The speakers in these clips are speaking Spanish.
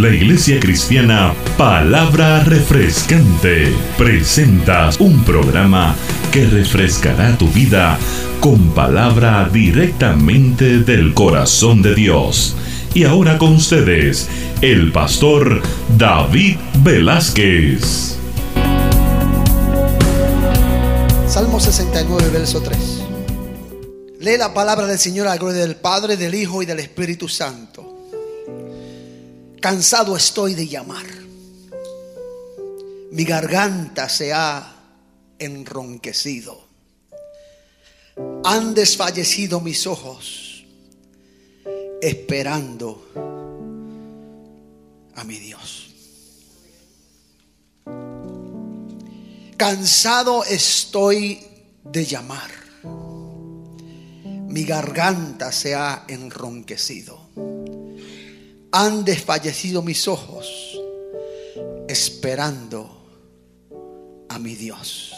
La Iglesia Cristiana Palabra Refrescante presenta un programa que refrescará tu vida con palabra directamente del corazón de Dios. Y ahora con ustedes, el pastor David Velázquez. Salmo 69, verso 3. Lee la palabra del Señor a la gloria del Padre, del Hijo y del Espíritu Santo. Cansado estoy de llamar. Mi garganta se ha enronquecido. Han desfallecido mis ojos esperando a mi Dios. Cansado estoy de llamar. Mi garganta se ha enronquecido. Han desfallecido mis ojos esperando a mi Dios.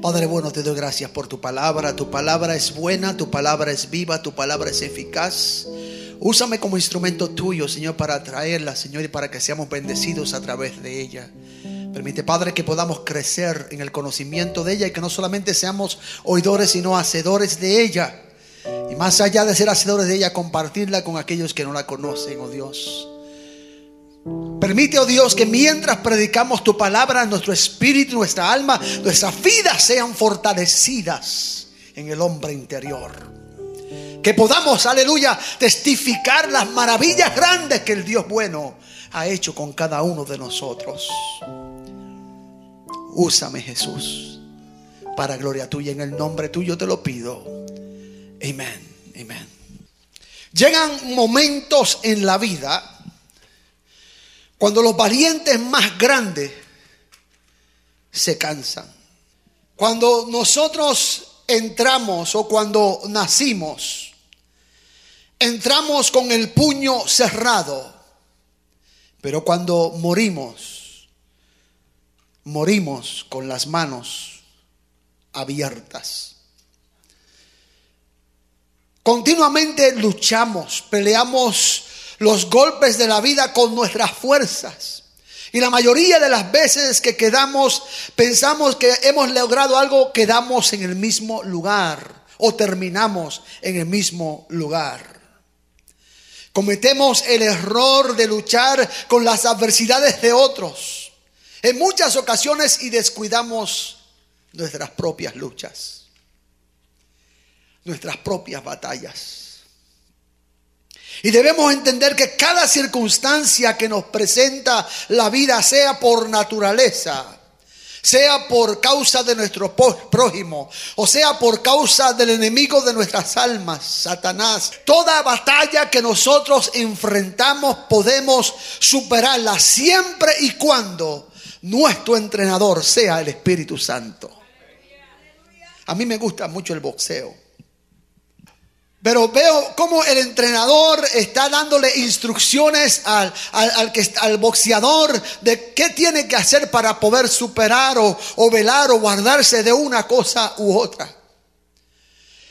Padre bueno, te doy gracias por tu palabra. Tu palabra es buena, tu palabra es viva, tu palabra es eficaz. Úsame como instrumento tuyo, Señor, para traerla, Señor, y para que seamos bendecidos a través de ella. Permite, Padre, que podamos crecer en el conocimiento de ella y que no solamente seamos oidores, sino hacedores de ella. Y más allá de ser hacedores de ella, compartirla con aquellos que no la conocen, oh Dios. Permite, oh Dios, que mientras predicamos tu palabra, nuestro espíritu, nuestra alma, nuestras vidas sean fortalecidas en el hombre interior. Que podamos, aleluya, testificar las maravillas grandes que el Dios bueno ha hecho con cada uno de nosotros. Úsame, Jesús, para gloria tuya. En el nombre tuyo te lo pido. Amén, amén. Llegan momentos en la vida cuando los valientes más grandes se cansan. Cuando nosotros entramos o cuando nacimos, entramos con el puño cerrado, pero cuando morimos, morimos con las manos abiertas. Continuamente luchamos, peleamos los golpes de la vida con nuestras fuerzas. Y la mayoría de las veces que quedamos, pensamos que hemos logrado algo, quedamos en el mismo lugar o terminamos en el mismo lugar. Cometemos el error de luchar con las adversidades de otros en muchas ocasiones y descuidamos nuestras propias luchas, nuestras propias batallas. Y debemos entender que cada circunstancia que nos presenta la vida, sea por naturaleza, sea por causa de nuestro prójimo, o sea por causa del enemigo de nuestras almas, Satanás, toda batalla que nosotros enfrentamos podemos superarla siempre y cuando nuestro entrenador sea el Espíritu Santo. A mí me gusta mucho el boxeo. Pero veo cómo el entrenador está dándole instrucciones al, al, boxeador de qué tiene que hacer para poder superar o, o, velar o guardarse de una cosa u otra.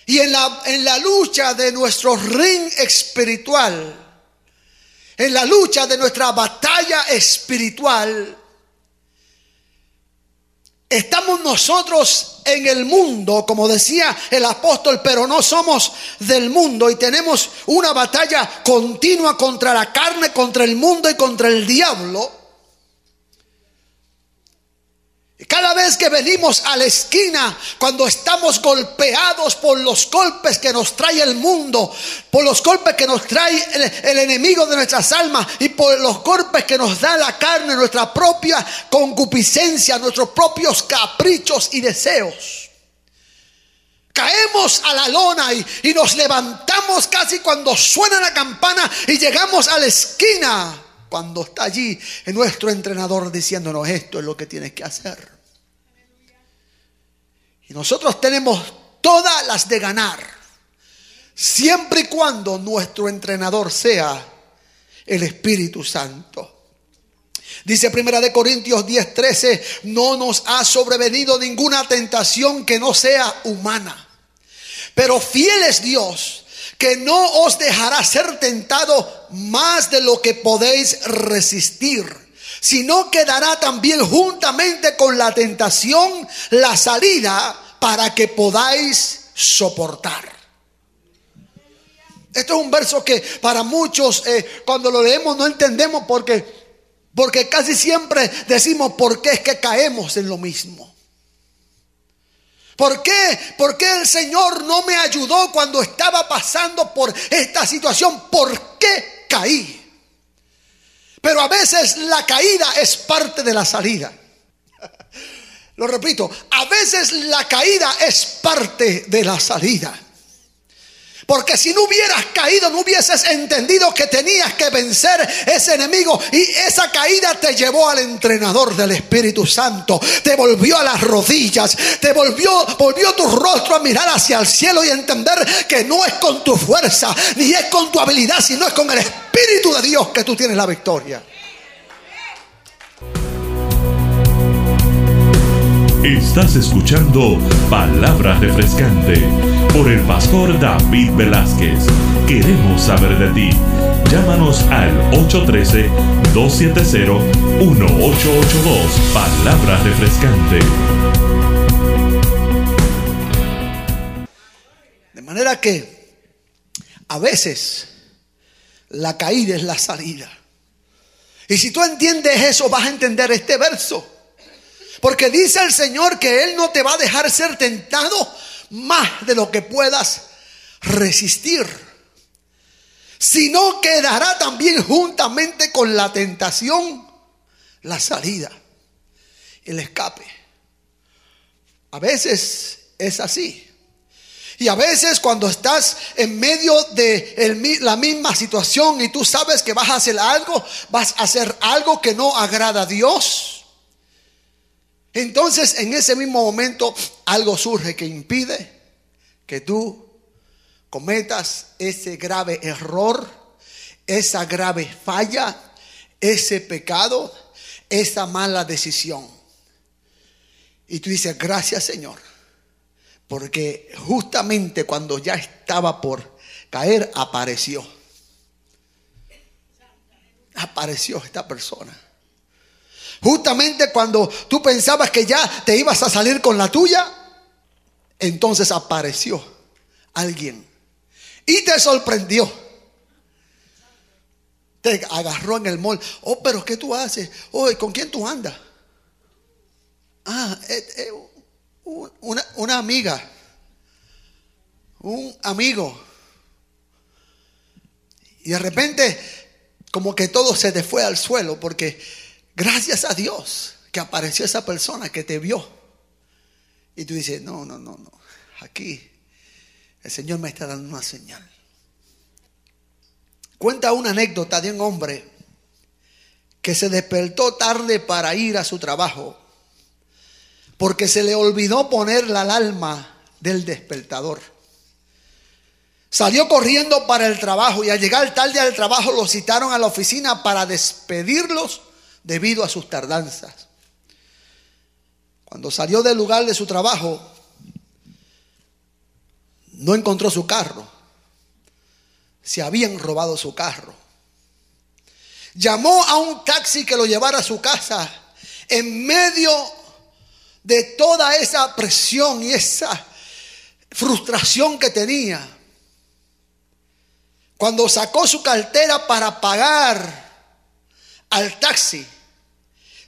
Y en la, en la lucha de nuestro ring espiritual, en la lucha de nuestra batalla espiritual, Estamos nosotros en el mundo, como decía el apóstol, pero no somos del mundo y tenemos una batalla continua contra la carne, contra el mundo y contra el diablo. Cada vez que venimos a la esquina, cuando estamos golpeados por los golpes que nos trae el mundo, por los golpes que nos trae el, enemigo de nuestras almas y por los golpes que nos da la carne, nuestra propia concupiscencia, nuestros propios caprichos y deseos. Caemos a la lona y, y nos levantamos casi cuando suena la campana y llegamos a la esquina cuando está allí nuestro entrenador diciéndonos esto es lo que tienes que hacer. Nosotros tenemos todas las de ganar, siempre y cuando nuestro entrenador sea el Espíritu Santo. Dice Primera de Corintios 10:13, no nos ha sobrevenido ninguna tentación que no sea humana. Pero fiel es Dios que no os dejará ser tentado más de lo que podéis resistir, sino que dará también juntamente con la tentación la salida para que podáis soportar. Esto es un verso que para muchos eh, cuando lo leemos no entendemos porque, porque casi siempre decimos por qué es que caemos en lo mismo. ¿Por qué? ¿Por qué el Señor no me ayudó cuando estaba pasando por esta situación? ¿Por qué caí? Pero a veces la caída es parte de la salida. Lo repito, a veces la caída es parte de la salida. Porque si no hubieras caído, no hubieses entendido que tenías que vencer ese enemigo. Y esa caída te llevó al entrenador del Espíritu Santo. Te volvió a las rodillas. Te volvió, volvió tu rostro a mirar hacia el cielo y entender que no es con tu fuerza, ni es con tu habilidad, sino es con el Espíritu de Dios que tú tienes la victoria. Estás escuchando Palabra Refrescante por el pastor David Velázquez. Queremos saber de ti. Llámanos al 813-270-1882. Palabra Refrescante. De manera que a veces la caída es la salida. Y si tú entiendes eso, vas a entender este verso. Porque dice el Señor que Él no te va a dejar ser tentado más de lo que puedas resistir, sino que dará también juntamente con la tentación la salida, el escape. A veces es así. Y a veces cuando estás en medio de la misma situación y tú sabes que vas a hacer algo, vas a hacer algo que no agrada a Dios, entonces en ese mismo momento algo surge que impide que tú cometas ese grave error, esa grave falla, ese pecado, esa mala decisión. Y tú dices, gracias Señor, porque justamente cuando ya estaba por caer, apareció. Apareció esta persona. Justamente cuando tú pensabas que ya te ibas a salir con la tuya, entonces apareció alguien y te sorprendió. Te agarró en el mall. Oh, pero ¿qué tú haces? Oh, ¿con quién tú andas? Ah, eh, eh, una, una amiga, un amigo. Y de repente, como que todo se te fue al suelo porque Gracias a Dios que apareció esa persona que te vio. Y tú dices, no, no, no, no. Aquí el Señor me está dando una señal. Cuenta una anécdota de un hombre que se despertó tarde para ir a su trabajo porque se le olvidó poner la alarma del despertador. Salió corriendo para el trabajo y al llegar tarde al trabajo lo citaron a la oficina para despedirlos debido a sus tardanzas. Cuando salió del lugar de su trabajo, no encontró su carro. Se habían robado su carro. Llamó a un taxi que lo llevara a su casa en medio de toda esa presión y esa frustración que tenía. Cuando sacó su cartera para pagar al taxi,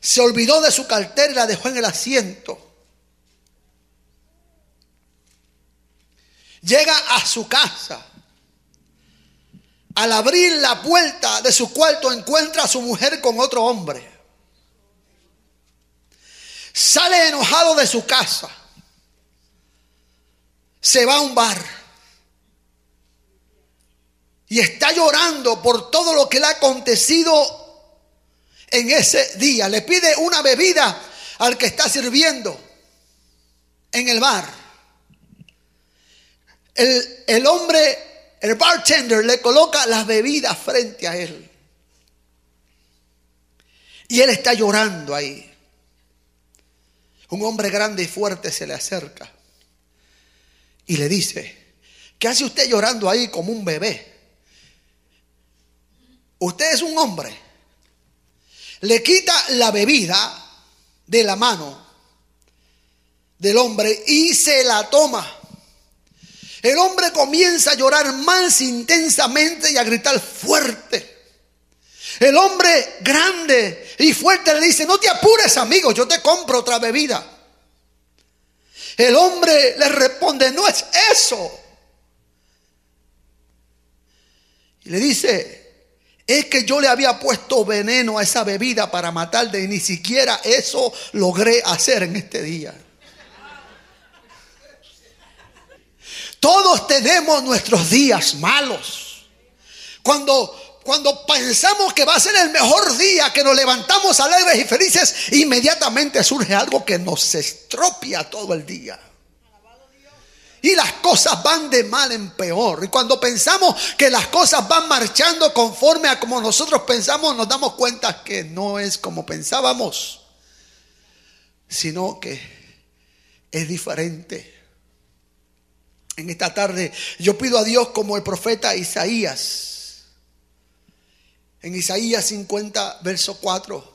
se olvidó de su cartera y la dejó en el asiento. Llega a su casa. Al abrir la puerta de su cuarto encuentra a su mujer con otro hombre. Sale enojado de su casa. Se va a un bar. Y está llorando por todo lo que le ha acontecido en ese día. Le pide una bebida al que está sirviendo en el bar. El, el hombre, el bartender, le coloca las bebidas frente a él. Y él está llorando ahí. Un hombre grande y fuerte se le acerca y le dice, ¿Qué hace usted llorando ahí como un bebé? Usted es un hombre. Le quita la bebida de la mano del hombre y se la toma. El hombre comienza a llorar más intensamente y a gritar fuerte. El hombre grande y fuerte le dice, no te apures amigo, yo te compro otra bebida. El hombre le responde, no es eso. Y le dice, es que yo le había puesto veneno a esa bebida para matarle y ni siquiera eso logré hacer en este día. Todos tenemos nuestros días malos. Cuando, cuando pensamos que va a ser el mejor día, que nos levantamos alegres y felices, inmediatamente surge algo que nos estropia todo el día. Y las cosas van de mal en peor. Y cuando pensamos que las cosas van marchando conforme a como nosotros pensamos, nos damos cuenta que no es como pensábamos, sino que es diferente. En esta tarde yo pido a Dios como el profeta Isaías. En Isaías 50, verso 4.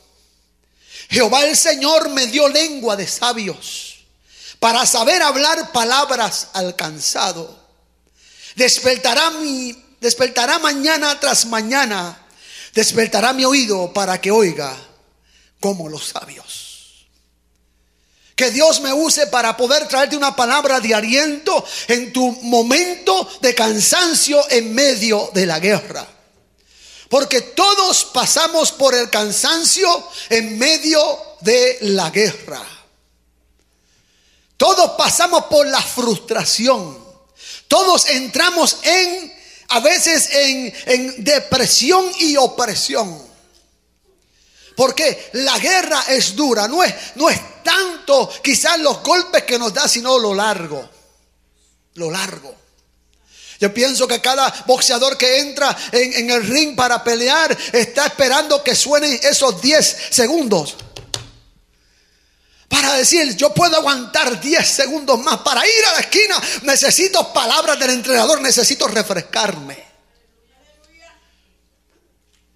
Jehová el Señor me dio lengua de sabios para saber hablar palabras al cansado. Despertará mi despertará mañana tras mañana, despertará mi oído para que oiga como los sabios. Que Dios me use para poder traerte una palabra de aliento en tu momento de cansancio en medio de la guerra. Porque todos pasamos por el cansancio en medio de la guerra. Todos pasamos por la frustración. Todos entramos en, a veces en, en depresión y opresión. Porque la guerra es dura, no es, no es tanto quizás los golpes que nos da, sino lo largo. Lo largo. Yo pienso que cada boxeador que entra en, en, el ring para pelear está esperando que suenen esos 10 segundos. Para decir, yo puedo aguantar 10 segundos más. Para ir a la esquina necesito palabras del entrenador, necesito refrescarme.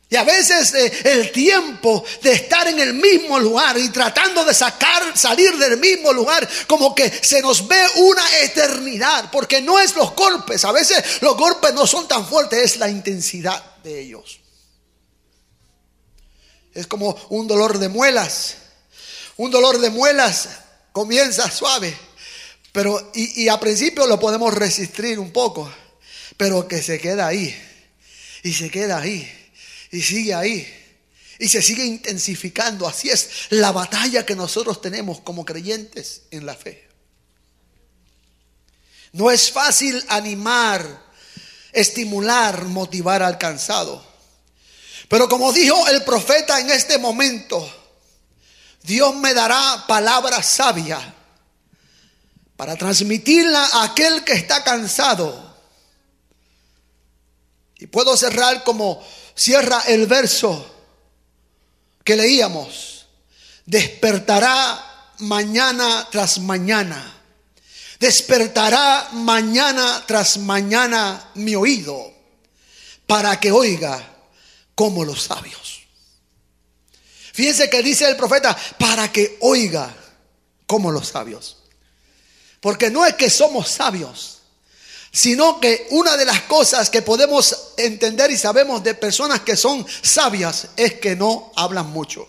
Y a veces eh, el tiempo de estar en el mismo lugar y tratando de sacar, salir del mismo lugar, como que se nos ve una eternidad, porque no es los golpes, a veces los golpes no son tan fuertes, es la intensidad de ellos. Es como un dolor de muelas. Un dolor de muelas comienza suave, pero y, y a principio lo podemos resistir un poco, pero que se queda ahí y se queda ahí y sigue ahí. Y se sigue intensificando. Así es la batalla que nosotros tenemos como creyentes en la fe. No es fácil animar, estimular, motivar al cansado. Pero como dijo el profeta en este momento, Dios me dará palabra sabia para transmitirla a aquel que está cansado. Y puedo cerrar como cierra el verso que leíamos. Despertará mañana tras mañana. Despertará mañana tras mañana mi oído para que oiga como los sabios. Fíjense que dice el profeta, para que oiga como los sabios. Porque no es que somos sabios, sino que una de las cosas que podemos entender y sabemos de personas que son sabias es que no hablan mucho.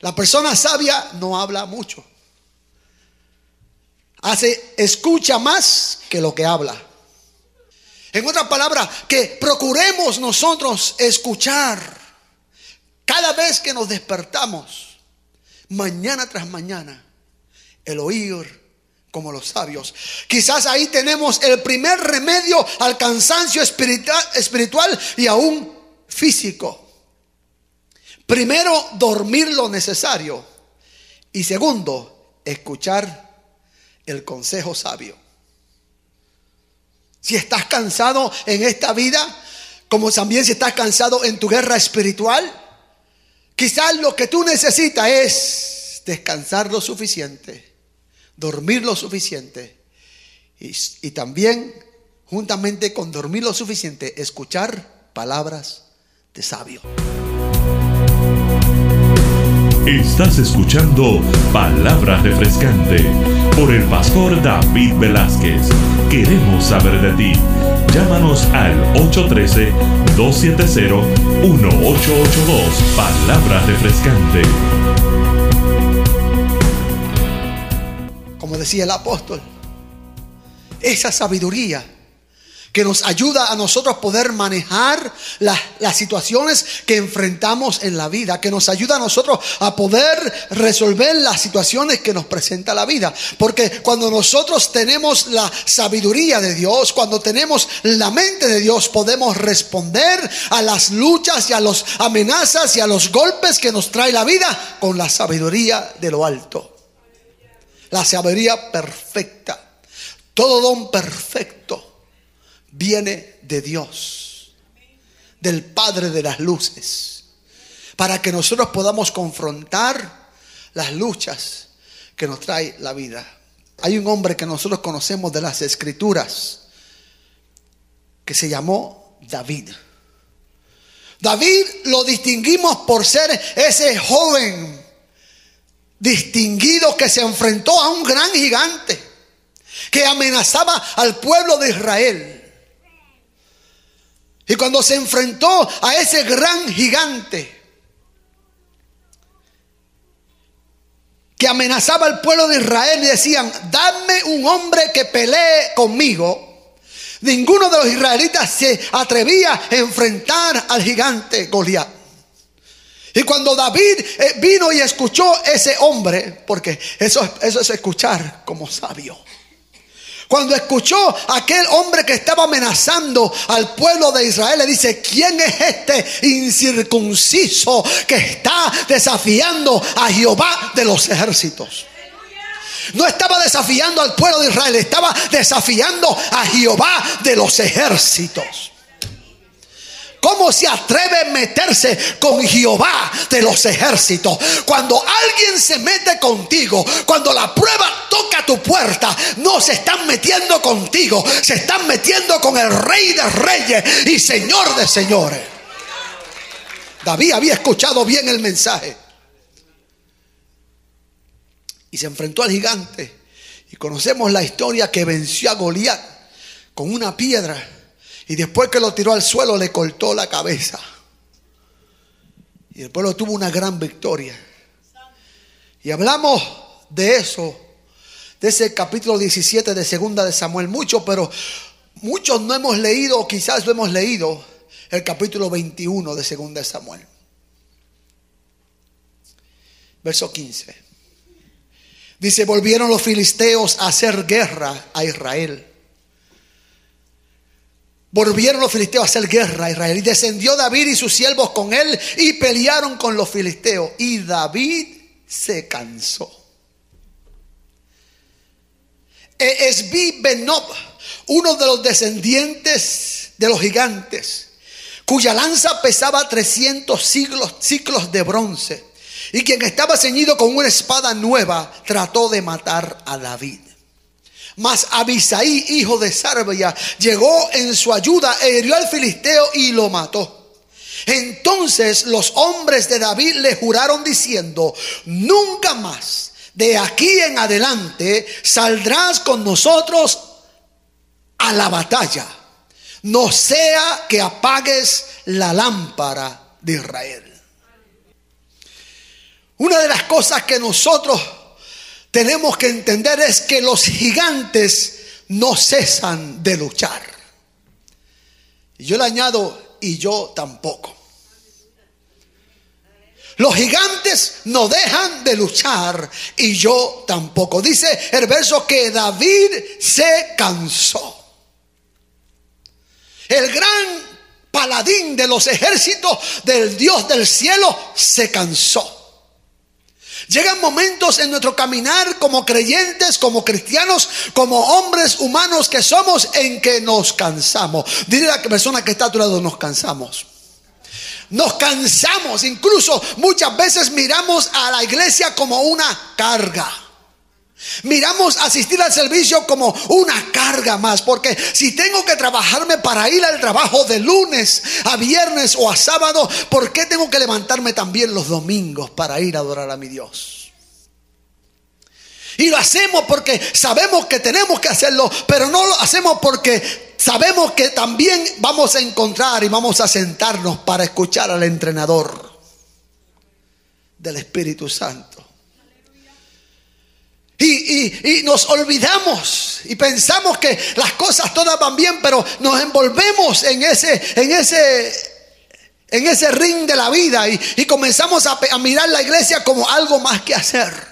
La persona sabia no habla mucho. Hace, escucha más que lo que habla. En otras palabras, que procuremos nosotros escuchar cada vez que nos despertamos, mañana tras mañana, el oír como los sabios. Quizás ahí tenemos el primer remedio al cansancio espiritual, y aún físico. Primero, dormir lo necesario. Y segundo, escuchar el consejo sabio. Si estás cansado en esta vida, como también si estás cansado en tu guerra espiritual, quizás lo que tú necesitas es descansar lo suficiente dormir lo suficiente Y, también, juntamente con dormir lo suficiente, escuchar palabras de sabio. Estás escuchando Palabra Refrescante por el pastor David Velázquez. Queremos saber de ti. Llámanos al 813-270-1882. Palabra Refrescante. Como decía el apóstol, esa sabiduría que nos ayuda a nosotros poder manejar las situaciones que enfrentamos en la vida, que nos ayuda a nosotros a poder resolver las situaciones que nos presenta la vida. Porque cuando nosotros tenemos la sabiduría de Dios, cuando tenemos la mente de Dios, podemos responder a las luchas y a las amenazas y a los golpes que nos trae la vida con la sabiduría de lo alto. La sabiduría perfecta. Todo don perfecto viene de Dios, del Padre de las Luces, para que nosotros podamos confrontar las luchas que nos trae la vida. Hay un hombre que nosotros conocemos de las escrituras que se llamó David. David lo distinguimos por ser ese joven distinguido que se enfrentó a un gran gigante que amenazaba al pueblo de Israel. Y cuando se enfrentó a ese gran gigante que amenazaba al pueblo de Israel y decían, dame un hombre que pelee conmigo, ninguno de los israelitas se atrevía a enfrentar al gigante Goliat. Y cuando David eh, vino y escuchó ese hombre, porque eso, eso es escuchar como sabio. Cuando escuchó aquel hombre que estaba amenazando al pueblo de Israel, le dice, ¿quién es este incircunciso que está desafiando a Jehová de los ejércitos? No estaba desafiando al pueblo de Israel, estaba desafiando a Jehová de los ejércitos. ¿Cómo se atreve a meterse con Jehová de los ejércitos? Cuando alguien se mete contigo, cuando la prueba toca tu puerta, no se están metiendo contigo, se están metiendo con el rey de reyes y señor de señores. David había escuchado bien el mensaje y se enfrentó al gigante. Y conocemos la historia que venció a Goliat con una piedra y después que lo tiró al suelo le cortó la cabeza. Y el pueblo tuvo una gran victoria. Y hablamos de eso, de ese capítulo 17 de Segunda de Samuel, mucho, pero muchos no hemos leído, o quizás lo hemos leído, el capítulo 21 de Segunda de Samuel. Verso 15. Dice, volvieron los filisteos a hacer guerra a Israel. Volvieron los filisteos a hacer guerra a Israel. Y descendió David y sus siervos con él y pelearon con los filisteos. Y David se cansó. Esbi Benob, uno de los descendientes de los gigantes, cuya lanza pesaba 300 siglos, ciclos de bronce, y quien estaba ceñido con una espada nueva, trató de matar a David. Mas Abisaí, hijo de Sarbia, llegó en su ayuda, e hirió al filisteo y lo mató. Entonces los hombres de David le juraron diciendo, nunca más de aquí en adelante saldrás con nosotros a la batalla, no sea que apagues la lámpara de Israel. Una de las cosas que nosotros tenemos que entender es que los gigantes no cesan de luchar. Y yo le añado, y yo tampoco. Los gigantes no dejan de luchar y yo tampoco. Dice el verso que David se cansó. El gran paladín de los ejércitos del Dios del cielo se cansó. Llegan momentos en nuestro caminar como creyentes, como cristianos, como hombres humanos que somos en que nos cansamos. Dile a la persona que está a tu lado, nos cansamos. Nos cansamos, incluso muchas veces miramos a la iglesia como una carga. Miramos asistir al servicio como una carga más, porque si tengo que trabajarme para ir al trabajo de lunes a viernes o a sábado, ¿por qué tengo que levantarme también los domingos para ir a adorar a mi Dios? Y lo hacemos porque sabemos que tenemos que hacerlo, pero no lo hacemos porque sabemos que también vamos a encontrar y vamos a sentarnos para escuchar al entrenador del Espíritu Santo. Y, nos olvidamos y pensamos que las cosas todas van bien, pero nos envolvemos en ese, en ese, en ese ring de la vida y, y comenzamos a, a mirar la iglesia como algo más que hacer.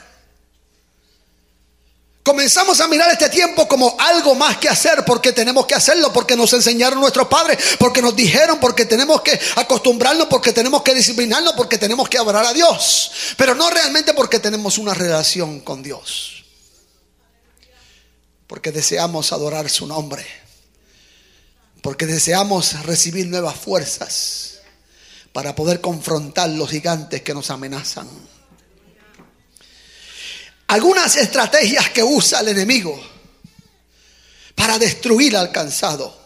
Comenzamos a mirar este tiempo como algo más que hacer porque tenemos que hacerlo, porque nos enseñaron nuestros padres, porque nos dijeron, porque tenemos que acostumbrarnos, porque tenemos que disciplinarnos, porque tenemos que adorar a Dios, pero no realmente porque tenemos una relación con Dios, porque deseamos adorar su nombre, porque deseamos recibir nuevas fuerzas para poder confrontar los gigantes que nos amenazan algunas estrategias que usa el enemigo para destruir al cansado.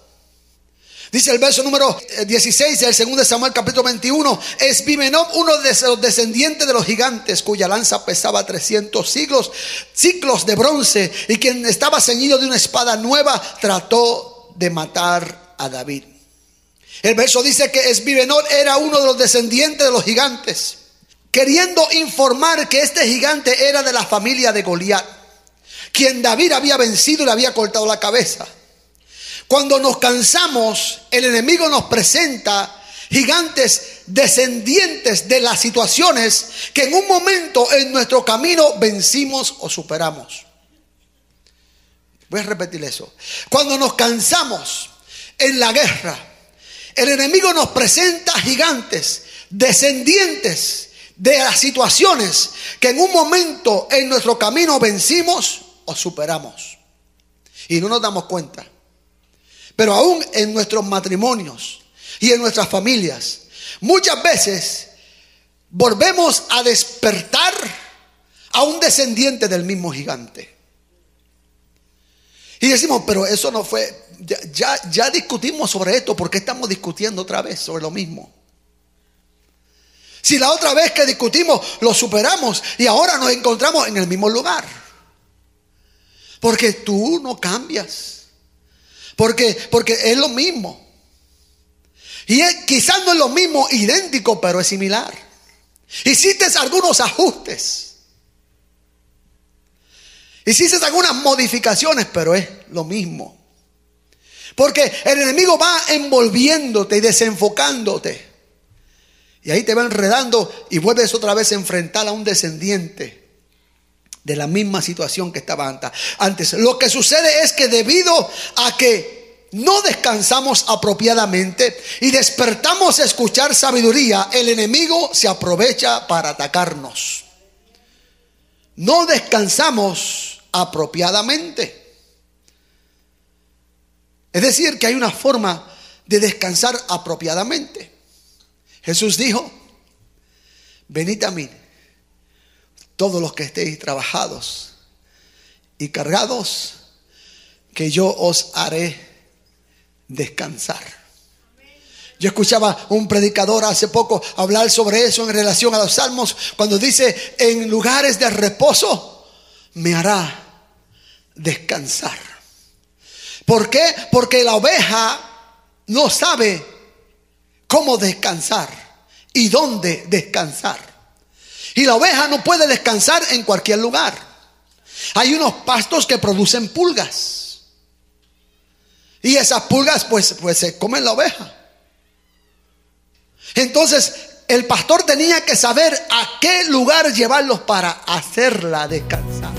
Dice el verso número 16 del segundo de Samuel capítulo 21, es Bimenob uno de los descendientes de los gigantes cuya lanza pesaba 300 siglos, ciclos de bronce y quien estaba ceñido de una espada nueva trató de matar a David. El verso dice que Esbibenot era uno de los descendientes de los gigantes queriendo informar que este gigante era de la familia de Goliat, quien David había vencido y le había cortado la cabeza. Cuando nos cansamos, el enemigo nos presenta gigantes descendientes de las situaciones que en un momento en nuestro camino vencimos o superamos. Voy a repetir eso. Cuando nos cansamos en la guerra, el enemigo nos presenta gigantes descendientes de las situaciones que en un momento en nuestro camino vencimos o superamos. Y no nos damos cuenta. Pero aún en nuestros matrimonios y en nuestras familias, muchas veces volvemos a despertar a un descendiente del mismo gigante. Y decimos, pero eso no fue, ya, ya, discutimos sobre esto, ¿por qué estamos discutiendo otra vez sobre lo mismo? Si la otra vez que discutimos lo superamos y ahora nos encontramos en el mismo lugar. Porque tú no cambias. Porque, porque es lo mismo. Y quizás no es lo mismo idéntico, pero es similar. Hiciste algunos ajustes. Hiciste algunas modificaciones, pero es lo mismo. Porque el enemigo va envolviéndote y desenfocándote. Y ahí te va enredando y vuelves otra vez a enfrentar a un descendiente de la misma situación que estaba antes. Lo que sucede es que debido a que no descansamos apropiadamente y despertamos a escuchar sabiduría, el enemigo se aprovecha para atacarnos. No descansamos apropiadamente. Es decir, que hay una forma de descansar apropiadamente. Jesús dijo, venid a mí, todos los que estéis trabajados y cargados, que yo os haré descansar. Yo escuchaba un predicador hace poco hablar sobre eso en relación a los salmos, cuando dice, en lugares de reposo me hará descansar. ¿Por qué? Porque la oveja no sabe cómo descansar y dónde descansar. Y la oveja no puede descansar en cualquier lugar. Hay unos pastos que producen pulgas. Y esas pulgas pues, pues se comen la oveja. Entonces el pastor tenía que saber a qué lugar llevarlos para hacerla descansar.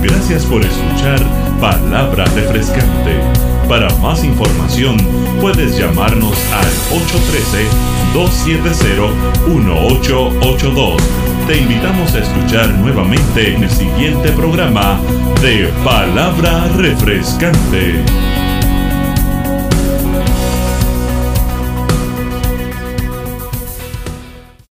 Gracias por escuchar Palabra Refrescante. Para más información puedes llamarnos al 813-270-1882. Te invitamos a escuchar nuevamente en el siguiente programa de Palabra Refrescante.